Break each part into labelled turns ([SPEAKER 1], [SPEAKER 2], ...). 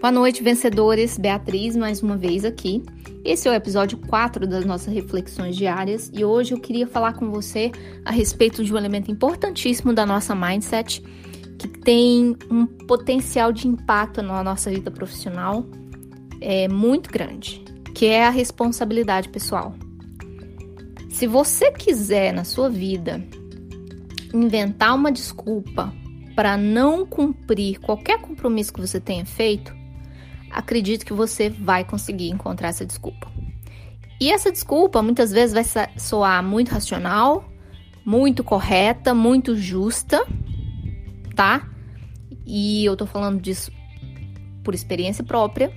[SPEAKER 1] Boa noite, vencedores. Beatriz, mais uma vez aqui. Esse é o episódio 4 das nossas reflexões diárias e hoje eu queria falar com você a respeito de um elemento importantíssimo da nossa mindset que tem um potencial de impacto na nossa vida profissional é muito grande, que é a responsabilidade pessoal. Se você quiser na sua vida inventar uma desculpa para não cumprir qualquer compromisso que você tenha feito, acredito que você vai conseguir encontrar essa desculpa. E essa desculpa muitas vezes vai soar muito racional, muito correta, muito justa, tá? E eu tô falando disso por experiência própria.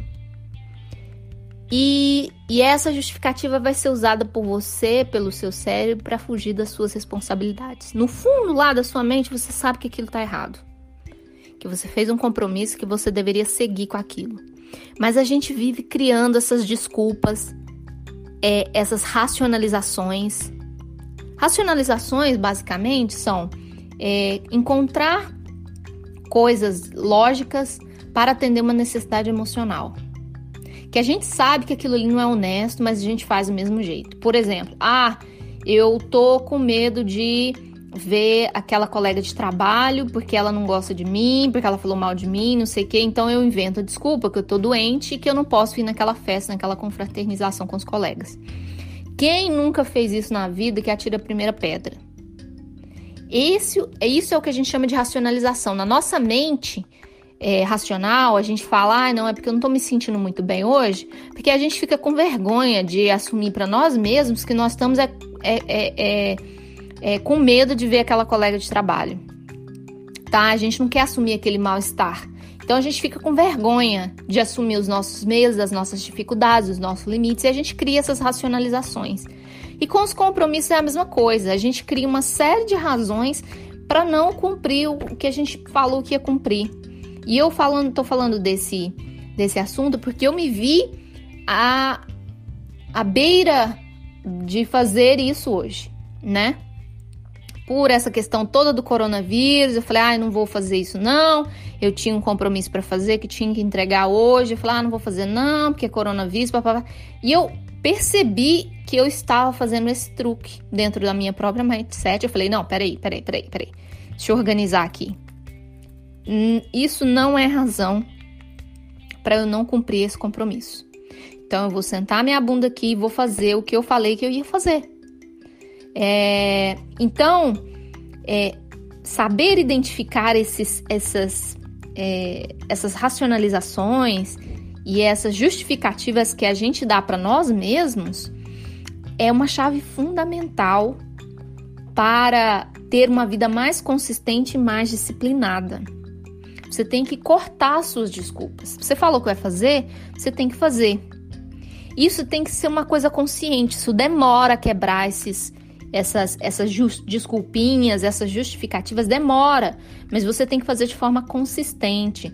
[SPEAKER 1] E, e essa justificativa vai ser usada por você, pelo seu cérebro, para fugir das suas responsabilidades. No fundo lá da sua mente, você sabe que aquilo tá errado. Que você fez um compromisso que você deveria seguir com aquilo. Mas a gente vive criando essas desculpas, é, essas racionalizações. Racionalizações, basicamente, são é, encontrar coisas lógicas para atender uma necessidade emocional. Que a gente sabe que aquilo ali não é honesto, mas a gente faz do mesmo jeito. Por exemplo, ah, eu tô com medo de ver aquela colega de trabalho porque ela não gosta de mim, porque ela falou mal de mim, não sei o quê. Então eu invento desculpa que eu tô doente e que eu não posso ir naquela festa, naquela confraternização com os colegas. Quem nunca fez isso na vida que atira a primeira pedra? Esse, isso é o que a gente chama de racionalização. Na nossa mente é, racional, a gente fala, ah, não, é porque eu não tô me sentindo muito bem hoje, porque a gente fica com vergonha de assumir para nós mesmos que nós estamos é, é, é, é com medo de ver aquela colega de trabalho. Tá? A gente não quer assumir aquele mal-estar. Então a gente fica com vergonha de assumir os nossos medos, as nossas dificuldades, os nossos limites e a gente cria essas racionalizações. E com os compromissos é a mesma coisa. A gente cria uma série de razões para não cumprir o que a gente falou que ia cumprir. E eu falando, tô falando desse desse assunto porque eu me vi à, à beira de fazer isso hoje, né? Por essa questão toda do coronavírus, eu falei, ah, não vou fazer isso não. Eu tinha um compromisso para fazer que tinha que entregar hoje. Eu falei, ah, não vou fazer não, porque é coronavírus, papapá. E eu percebi que eu estava fazendo esse truque dentro da minha própria mindset. Eu falei, não, peraí, peraí, peraí, peraí. Deixa eu organizar aqui. Isso não é razão para eu não cumprir esse compromisso. Então eu vou sentar minha bunda aqui e vou fazer o que eu falei que eu ia fazer. É, então, é, saber identificar esses, essas, é, essas racionalizações e essas justificativas que a gente dá para nós mesmos é uma chave fundamental para ter uma vida mais consistente e mais disciplinada. Você tem que cortar suas desculpas. Você falou que vai fazer, você tem que fazer. Isso tem que ser uma coisa consciente. Isso demora quebrar esses, essas, essas desculpinhas, essas justificativas, demora, mas você tem que fazer de forma consistente.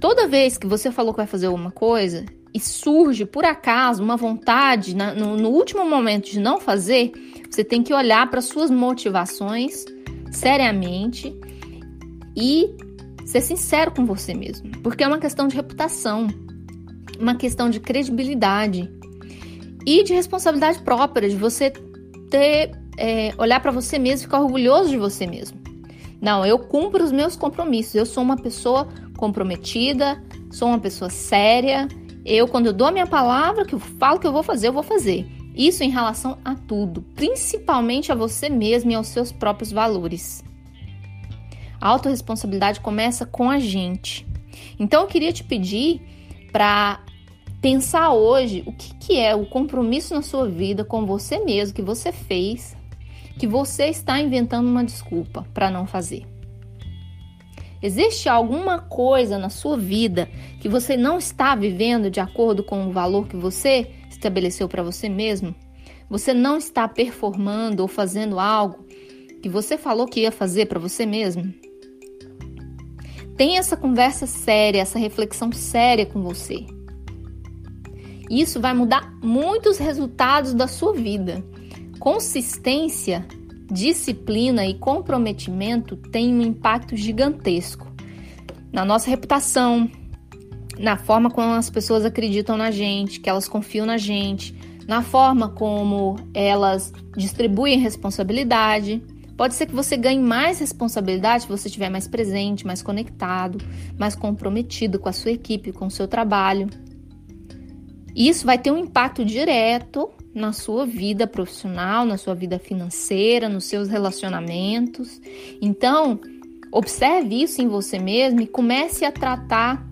[SPEAKER 1] Toda vez que você falou que vai fazer alguma coisa e surge por acaso uma vontade na, no, no último momento de não fazer, você tem que olhar para suas motivações seriamente e ser sincero com você mesmo, porque é uma questão de reputação, uma questão de credibilidade e de responsabilidade própria, de você ter é, olhar para você mesmo e ficar orgulhoso de você mesmo. Não, eu cumpro os meus compromissos. Eu sou uma pessoa comprometida, sou uma pessoa séria. Eu, quando eu dou a minha palavra, que eu falo que eu vou fazer, eu vou fazer. Isso em relação a tudo, principalmente a você mesmo e aos seus próprios valores. A autorresponsabilidade começa com a gente. Então eu queria te pedir para pensar hoje o que, que é o compromisso na sua vida com você mesmo que você fez, que você está inventando uma desculpa para não fazer. Existe alguma coisa na sua vida que você não está vivendo de acordo com o valor que você estabeleceu para você mesmo? Você não está performando ou fazendo algo que você falou que ia fazer para você mesmo? Tenha essa conversa séria, essa reflexão séria com você. Isso vai mudar muitos resultados da sua vida. Consistência, disciplina e comprometimento têm um impacto gigantesco na nossa reputação, na forma como as pessoas acreditam na gente, que elas confiam na gente, na forma como elas distribuem responsabilidade. Pode ser que você ganhe mais responsabilidade se você estiver mais presente, mais conectado, mais comprometido com a sua equipe, com o seu trabalho. Isso vai ter um impacto direto na sua vida profissional, na sua vida financeira, nos seus relacionamentos. Então, observe isso em você mesmo e comece a tratar,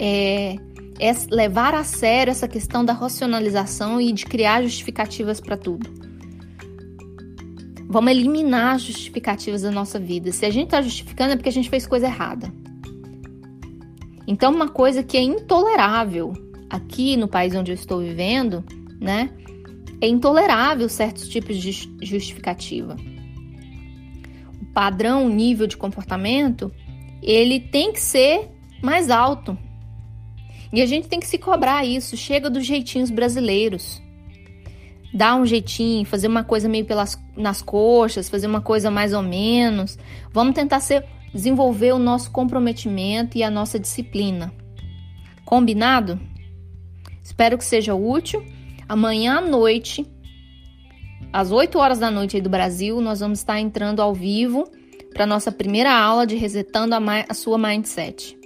[SPEAKER 1] é, é levar a sério essa questão da racionalização e de criar justificativas para tudo. Vamos eliminar as justificativas da nossa vida. Se a gente está justificando é porque a gente fez coisa errada. Então, uma coisa que é intolerável aqui no país onde eu estou vivendo, né, é intolerável certos tipos de justificativa. O padrão, o nível de comportamento, ele tem que ser mais alto. E a gente tem que se cobrar isso. Chega dos jeitinhos brasileiros. Dá um jeitinho, fazer uma coisa meio pelas nas coxas, fazer uma coisa mais ou menos. Vamos tentar ser, desenvolver o nosso comprometimento e a nossa disciplina. Combinado? Espero que seja útil. Amanhã à noite, às 8 horas da noite aí do Brasil, nós vamos estar entrando ao vivo para nossa primeira aula de resetando a, a sua mindset.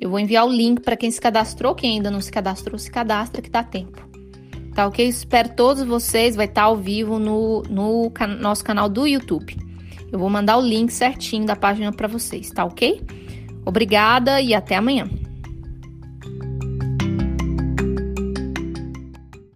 [SPEAKER 1] Eu vou enviar o link para quem se cadastrou, quem ainda não se cadastrou, se cadastra que dá tempo. Tá ok? Espero todos vocês, vai estar ao vivo no, no can nosso canal do YouTube. Eu vou mandar o link certinho da página para vocês, tá ok? Obrigada e até amanhã.